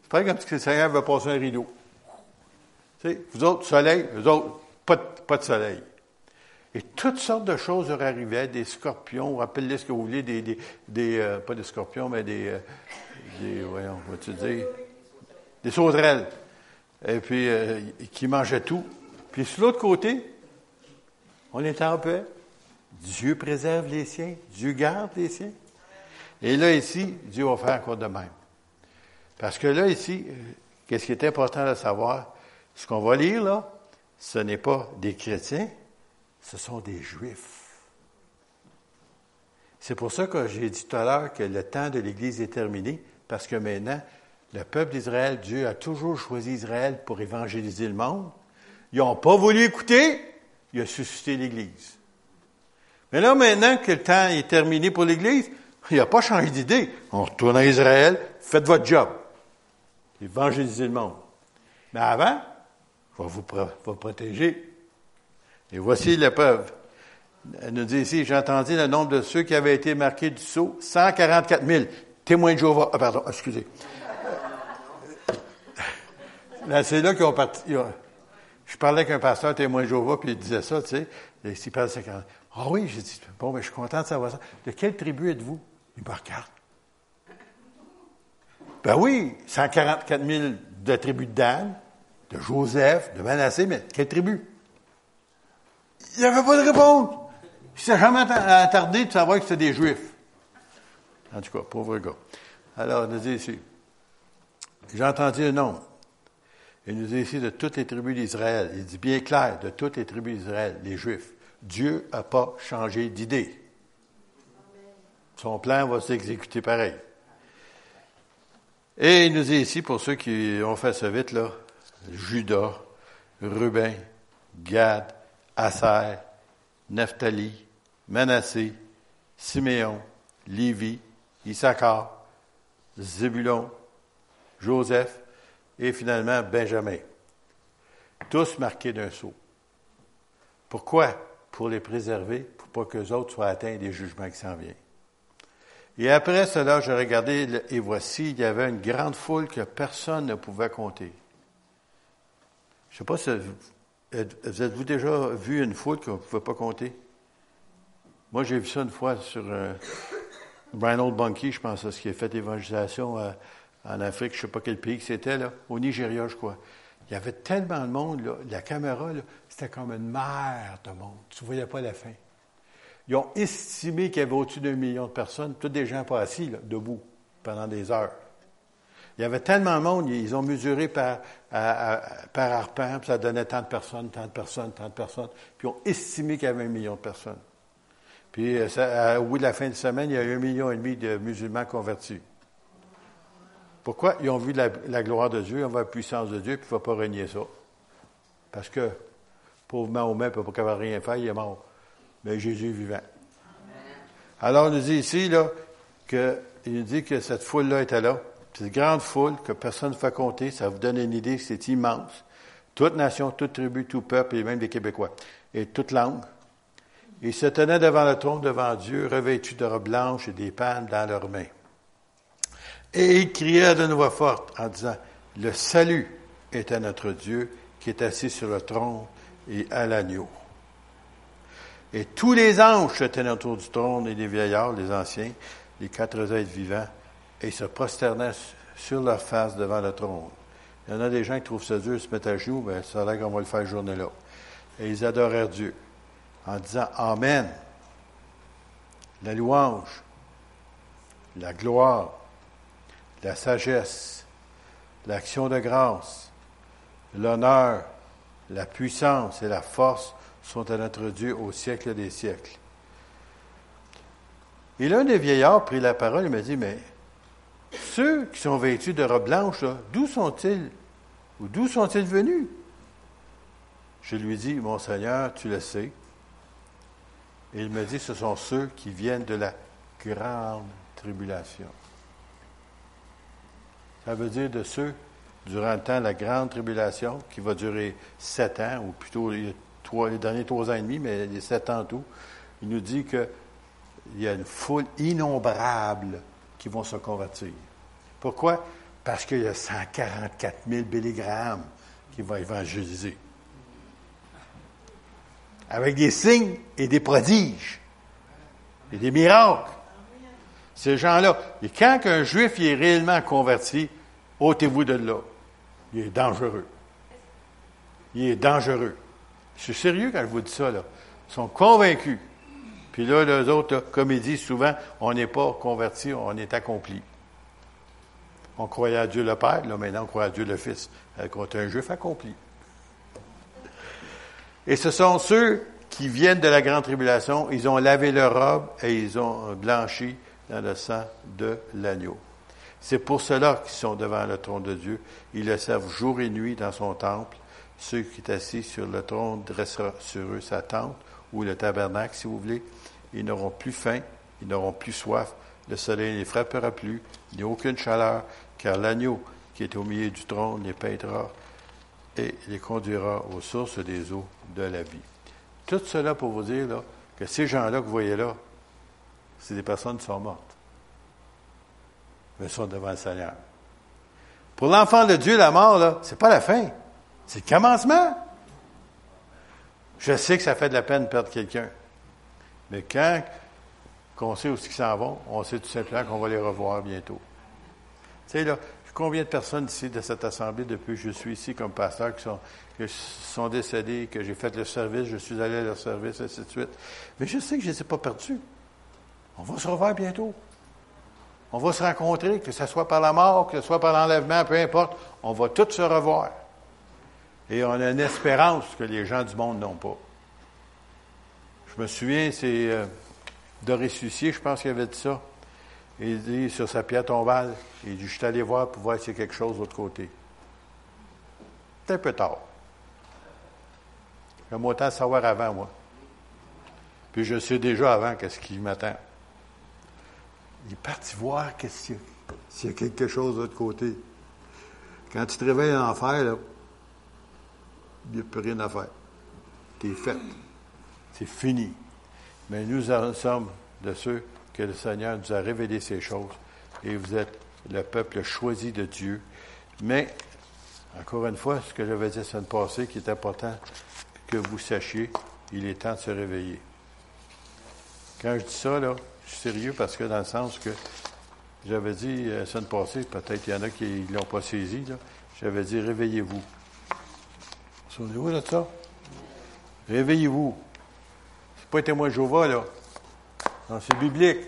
C'est pas comme si le Seigneur avait passer un rideau vous autres, soleil, vous autres, pas de, soleil. Et toutes sortes de choses leur arrivaient, des scorpions, rappelez-les ce que vous voulez, des, euh, pas des scorpions, mais des, euh, des voyons, tu dire, des sauterelles. Et puis, euh, qui mangeaient tout. Puis, sur l'autre côté, on est en paix. Dieu préserve les siens. Dieu garde les siens. Et là, ici, Dieu va faire encore de même. Parce que là, ici, qu'est-ce qui est important de savoir? Ce qu'on va lire là, ce n'est pas des chrétiens, ce sont des juifs. C'est pour ça que j'ai dit tout à l'heure que le temps de l'Église est terminé, parce que maintenant, le peuple d'Israël, Dieu a toujours choisi Israël pour évangéliser le monde. Ils n'ont pas voulu écouter, il a suscité l'Église. Mais là, maintenant que le temps est terminé pour l'Église, il n'a pas changé d'idée. On retourne à Israël, faites votre job. Évangélisez le monde. Mais avant, vais vous, protéger. Et voici l'épreuve. Elle nous dit ici, j'ai entendu le nombre de ceux qui avaient été marqués du sceau, 144 000. Témoins de Jéhovah. Ah, pardon, excusez. Là, c'est là qu'ils ont parti. Je parlais avec un pasteur témoin de Jéhovah, puis il disait ça, tu sais. Il parle 50. Ah oui, j'ai dit, bon, mais ben, je suis content de savoir ça. De quelle tribu êtes-vous? Il me regarde. Ben oui, 144 000 de la tribu de Dan, de Joseph, de Manassé, mais quelle tribu? Il n'y avait pas de réponse. Il s'est jamais attardé de savoir que c'était des Juifs. En tout cas, pauvre gars. Alors, il nous dit ici, j'ai entendu un nom. Il nous dit ici de toutes les tribus d'Israël. Il dit bien clair, de toutes les tribus d'Israël, les Juifs. Dieu n'a pas changé d'idée. Son plan va s'exécuter pareil. Et il nous dit ici, pour ceux qui ont fait ça vite, là, Judas, Ruben, Gad, Asser, Nephtali, Manassé, Siméon, Lévi, Issachar, Zébulon, Joseph et finalement Benjamin. Tous marqués d'un sceau. Pourquoi? Pour les préserver, pour pas que les autres soient atteints des jugements qui s'en viennent. Et après cela, je regardais et voici, il y avait une grande foule que personne ne pouvait compter. Je ne sais pas si vous avez-vous déjà vu une foule qu'on ne pouvait pas compter? Moi, j'ai vu ça une fois sur euh, Reinhold Bunky, je pense, ce qui a fait l'évangélisation en Afrique, je ne sais pas quel pays que c'était, là, au Nigeria, je crois. Il y avait tellement de monde, là, la caméra, c'était comme une mer de monde. Tu ne voyais pas la fin. Ils ont estimé qu'il y avait au-dessus d'un million de personnes, tous des gens pas assis, là, debout, pendant des heures. Il y avait tellement de monde, ils ont mesuré par, par arpent, puis ça donnait tant de personnes, tant de personnes, tant de personnes, puis ils ont estimé qu'il y avait un million de personnes. Puis, euh, au bout de la fin de semaine, il y a eu un million et demi de musulmans convertis. Pourquoi? Ils ont vu la, gloire de Dieu, ils ont vu la puissance de Dieu, puis il ne faut pas renier ça. Parce que, pauvre Mahomet ne peut pas rien faire, il est mort. Mais Jésus est vivant. Alors, on nous dit ici, là, que, il nous dit que cette foule-là était là. Cette grande foule que personne ne fait compter, ça vous donne une idée, c'est immense. Toute nation, toute tribu, tout peuple, et même des Québécois, et toute langue. Ils se tenaient devant le trône, devant Dieu, revêtus de robes blanches et des pannes dans leurs mains. Et ils criaient d'une voix forte en disant, le salut est à notre Dieu qui est assis sur le trône et à l'agneau. Et tous les anges se tenaient autour du trône et les vieillards, les anciens, les quatre êtres vivants, et se prosternaient sur leur face devant le trône. Il y en a des gens qui trouvent ça dur, se mettre à genoux, mais ça a l'air qu'on va le faire journée-là. Et ils adorèrent Dieu en disant Amen. La louange, la gloire, la sagesse, l'action de grâce, l'honneur, la puissance et la force sont à notre Dieu au siècle des siècles. Et l'un des vieillards prit la parole et me dit, mais ceux qui sont vêtus de robes blanches, d'où sont-ils? Ou d'où sont-ils venus? Je lui dis, mon Seigneur, tu le sais. Et il me dit, ce sont ceux qui viennent de la grande tribulation. Ça veut dire de ceux, durant le temps de la grande tribulation, qui va durer sept ans, ou plutôt les, derniers trois ans et demi, mais les sept ans tout, il nous dit qu'il y a une foule innombrable qui vont se convertir. Pourquoi? Parce qu'il y a 144 000 bélégrammes qui vont évangéliser. Avec des signes et des prodiges. Et des miracles. Ces gens-là. Et quand un juif est réellement converti, ôtez-vous de là. Il est dangereux. Il est dangereux. Je suis sérieux quand je vous dis ça, là. Ils sont convaincus. Puis là, les autres, comme ils disent souvent, on n'est pas converti, on est accompli. On croyait à Dieu le Père, là, maintenant on croit à Dieu le Fils. Quand un juif accompli. Et ce sont ceux qui viennent de la grande tribulation, ils ont lavé leur robe et ils ont blanchi dans le sang de l'agneau. C'est pour cela qu'ils sont devant le trône de Dieu. Ils le servent jour et nuit dans son temple. Ceux qui est assis sur le trône dressera sur eux sa tente ou le tabernacle, si vous voulez. Ils n'auront plus faim, ils n'auront plus soif. Le soleil ne les frappera plus, ni aucune chaleur, car l'agneau qui est au milieu du trône les peindra et les conduira aux sources des eaux de la vie. Tout cela pour vous dire que ces gens-là que vous voyez là, c'est des personnes qui sont mortes, mais sont devant le Seigneur. Pour l'enfant de Dieu, la mort, là, c'est pas la fin, c'est le commencement. Je sais que ça fait de la peine de perdre quelqu'un. Mais quand on sait où ils s'en vont, on sait tout simplement qu'on va les revoir bientôt. Tu sais, là, combien de personnes ici de cette assemblée, depuis que je suis ici comme pasteur, qui sont, décédées, que j'ai fait le service, je suis allé à leur service, ainsi de suite. Mais je sais que je ne les ai pas perdus. On va se revoir bientôt. On va se rencontrer, que ce soit par la mort, que ce soit par l'enlèvement, peu importe, on va tous se revoir. Et on a une espérance que les gens du monde n'ont pas. Je me souviens, c'est euh, de ressusciter, je pense qu'il avait dit ça. Il dit sur sa pierre tombale, il dit, je suis allé voir pour voir s'il y a quelque chose de l'autre côté. C'est un peu tard. J'aime autant savoir avant, moi. Puis je sais déjà avant qu'est-ce qui m'attend. Il est parti voir s'il y a quelque chose de l'autre côté. Quand tu te réveilles en enfer, là, il n'y a plus rien à faire. Tu es fait. C'est fini. Mais nous sommes de ceux que le Seigneur nous a révélé ces choses. Et vous êtes le peuple choisi de Dieu. Mais, encore une fois, ce que j'avais dit la semaine passée, qui est important que vous sachiez, il est temps de se réveiller. Quand je dis ça, là, je suis sérieux parce que dans le sens que j'avais dit la semaine passée, peut-être qu'il y en a qui ne l'ont pas saisi, j'avais dit réveillez-vous. Souvenez-vous de ça? Réveillez-vous. C'est pas un témoin de Jéhovah, là. C'est biblique.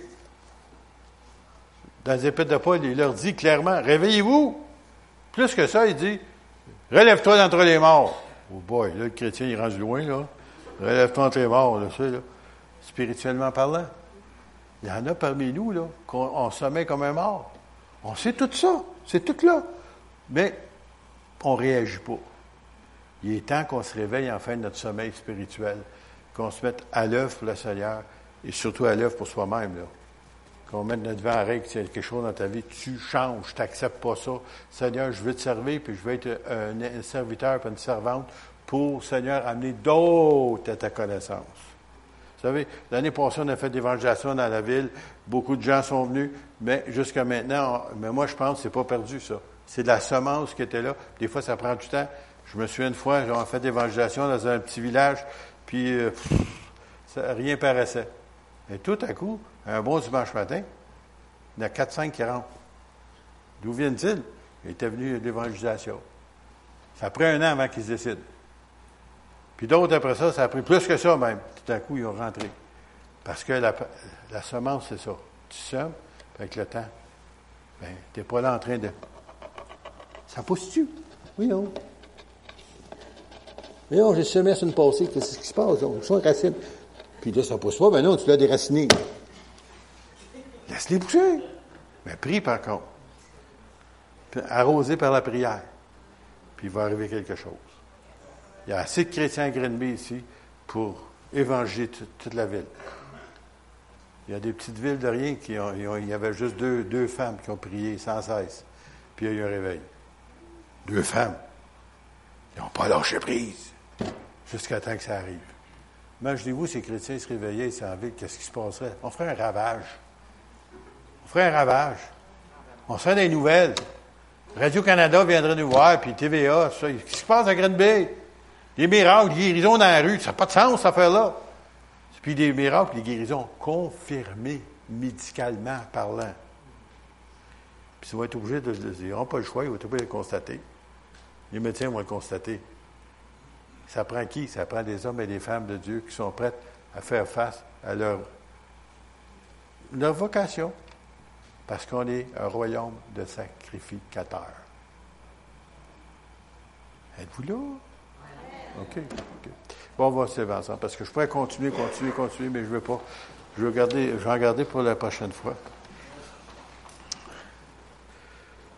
Dans les épîtres de Paul, il leur dit clairement, réveillez-vous. Plus que ça, il dit, relève-toi d'entre les morts. Oh boy, là, le chrétien, il range loin, là. Relève-toi d'entre les morts, là, ça, là. Spirituellement parlant. Il y en a parmi nous, là, qu'on sommeille comme un mort. On sait tout ça. C'est tout là. Mais on ne réagit pas. Il est temps qu'on se réveille enfin de notre sommeil spirituel, qu'on se mette à l'œuvre pour le Seigneur et surtout à l'œuvre pour soi-même. Qu'on mette notre vie en règle, s'il y a quelque chose dans ta vie, tu changes, tu n'acceptes pas ça. Seigneur, je veux te servir, puis je veux être un, serviteur, puis une servante pour, Seigneur, amener d'autres à ta connaissance. Vous savez, l'année passée, on a fait d'évangélisation dans la ville. Beaucoup de gens sont venus, mais jusqu'à maintenant, mais moi, je pense que c'est pas perdu, ça. C'est de la semence qui était là. Des fois, ça prend du temps. Je me souviens une fois, a fait d'évangélisation dans un petit village, puis euh, rien paraissait. Et tout à coup, un bon dimanche matin, il y en a 4-5 qui rentrent. D'où viennent-ils? Ils étaient venus l'évangélisation. Ça a pris un an avant qu'ils se décident. Puis d'autres, après ça, ça a pris plus que ça même. Tout à coup, ils ont rentré. Parce que la, semence, c'est ça. Tu sèmes, avec le temps, ben, tu n'es pas là en train de. Ça pousse-tu? Oui, non. Mais non, j'ai semé sur une passée, qu'est-ce qui se passe? On sent racine. Puis là, ça ne pousse pas, ben non, tu l'as déraciné. Laisse-les pousser. Mais prie par contre. arrosé par la prière. Puis il va arriver quelque chose. Il y a assez de chrétiens à Grenby ici pour évangéliser toute la ville. Il y a des petites villes de rien qui ont, il y avait juste deux, deux femmes qui ont prié sans cesse. Puis il y a eu un réveil. Deux femmes. Ils n'ont pas lâché prise jusqu'à temps que ça arrive. Imaginez-vous, ces chrétiens se réveillaient ici en ville, qu'est-ce qui se passerait? On ferait un ravage. On ferait un ravage. On serait des nouvelles. Radio-Canada viendrait nous voir, puis TVA, ça. Qu'est-ce qui se passe à Green Bay? Des miracles, des guérisons dans la rue. Ça n'a pas de sens, cette affaire-là. Puis des miracles, des guérisons confirmées médicalement parlant. Puis ils vont être obligés de le dire. Ils n'auront pas le choix, ils vont être obligés de le constater. Les médecins vont le constater. Ça prend qui? Ça prend des hommes et des femmes de Dieu qui sont prêts à faire face à leur, leur vocation. Parce qu'on est un royaume de sacrificateurs. Êtes-vous là? OK. Bon, on va se lever ensemble parce que je pourrais continuer, continuer, continuer, mais je ne veux pas. Je garder, je vais en garder pour la prochaine fois.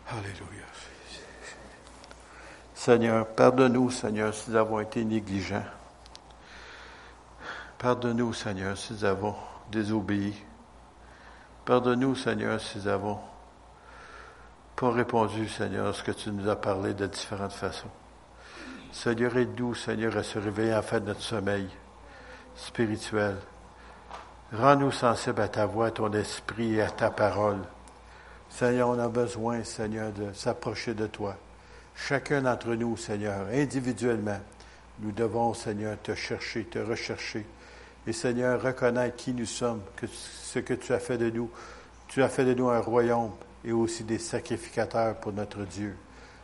Alléluia. Seigneur, pardonne-nous, Seigneur, si nous avons été négligents. Pardonne-nous, Seigneur, si nous avons désobéi. Pardonne-nous, Seigneur, si nous avons pas répondu, Seigneur, à ce que tu nous as parlé de différentes façons. Seigneur, aide-nous, Seigneur, à se réveiller en fait de notre sommeil spirituel. Rends-nous sensibles à ta voix, à ton esprit et à ta parole. Seigneur, on a besoin, Seigneur, de s'approcher de toi. Chacun d'entre nous, Seigneur, individuellement, nous devons, Seigneur, te chercher, te rechercher. Et Seigneur, reconnaître qui nous sommes, que ce que tu as fait de nous. Tu as fait de nous un royaume et aussi des sacrificateurs pour notre Dieu.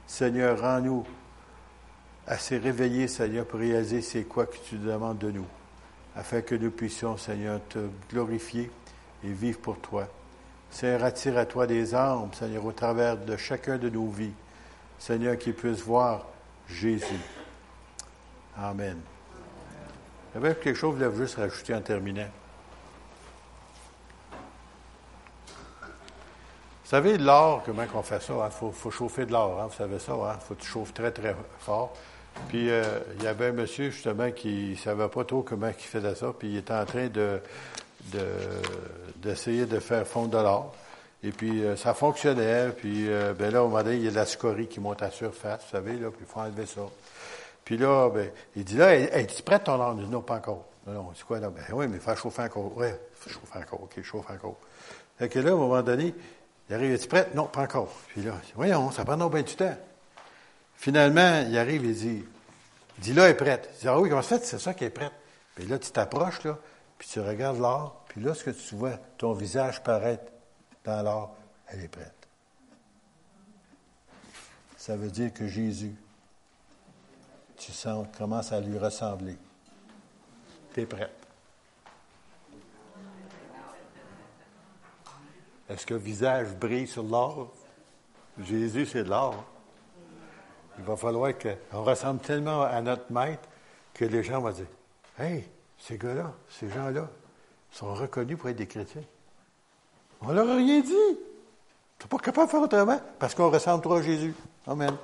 Seigneur, rends-nous assez réveillés, Seigneur, pour réaliser c'est quoi que tu demandes de nous, afin que nous puissions, Seigneur, te glorifier et vivre pour toi. Seigneur, attire à toi des âmes, Seigneur, au travers de chacun de nos vies. Seigneur, qu'ils puissent voir Jésus. Amen. J'avais quelque chose que je juste rajouter en terminant. Vous savez, l'or, comment on fait ça? Il hein? faut, chauffer de l'or, hein? vous savez ça, il hein? faut que tu chauffes très, très fort. Puis euh, il y avait un monsieur, justement, qui ne savait pas trop comment il faisait ça, puis il était en train de, d'essayer de, faire fondre de l'or. Et puis, euh, ça fonctionnait. Puis, euh, ben là, au moment donné, il y a de la scorie qui monte à surface, vous savez, là, puis il faut enlever ça. Puis là, ben, il dit là, es-tu prête ton or? non, pas encore. Non, non, c'est quoi là? Ben oui, mais il faut chauffer encore. Oui, faut chauffer encore. OK, chauffe encore. Fait que là, un moment donné, il arrive, es-tu prête? Non, pas encore. Puis là, voyons, ça prend donc bien du temps. Finalement, il arrive, il dit, dit là, elle est prête. Il dit, ah oui, comment ça fait? C'est ça qui est prête. Puis là, tu t'approches, là, puis tu regardes l'or, puis là, ce que tu vois, ton visage paraître dans l'or, elle est prête. Ça veut dire que Jésus, tu sens, commence à lui ressembler. Tu es prête. Est-ce que le visage brille sur l'or? Jésus, c'est de l'or. Il va falloir qu'on ressemble tellement à notre maître que les gens vont dire Hey, ces gars-là, ces gens-là, sont reconnus pour être des chrétiens. On leur a rien dit. Tu n'es pas capable de faire autrement parce qu'on ressemble trop à Jésus. Amen.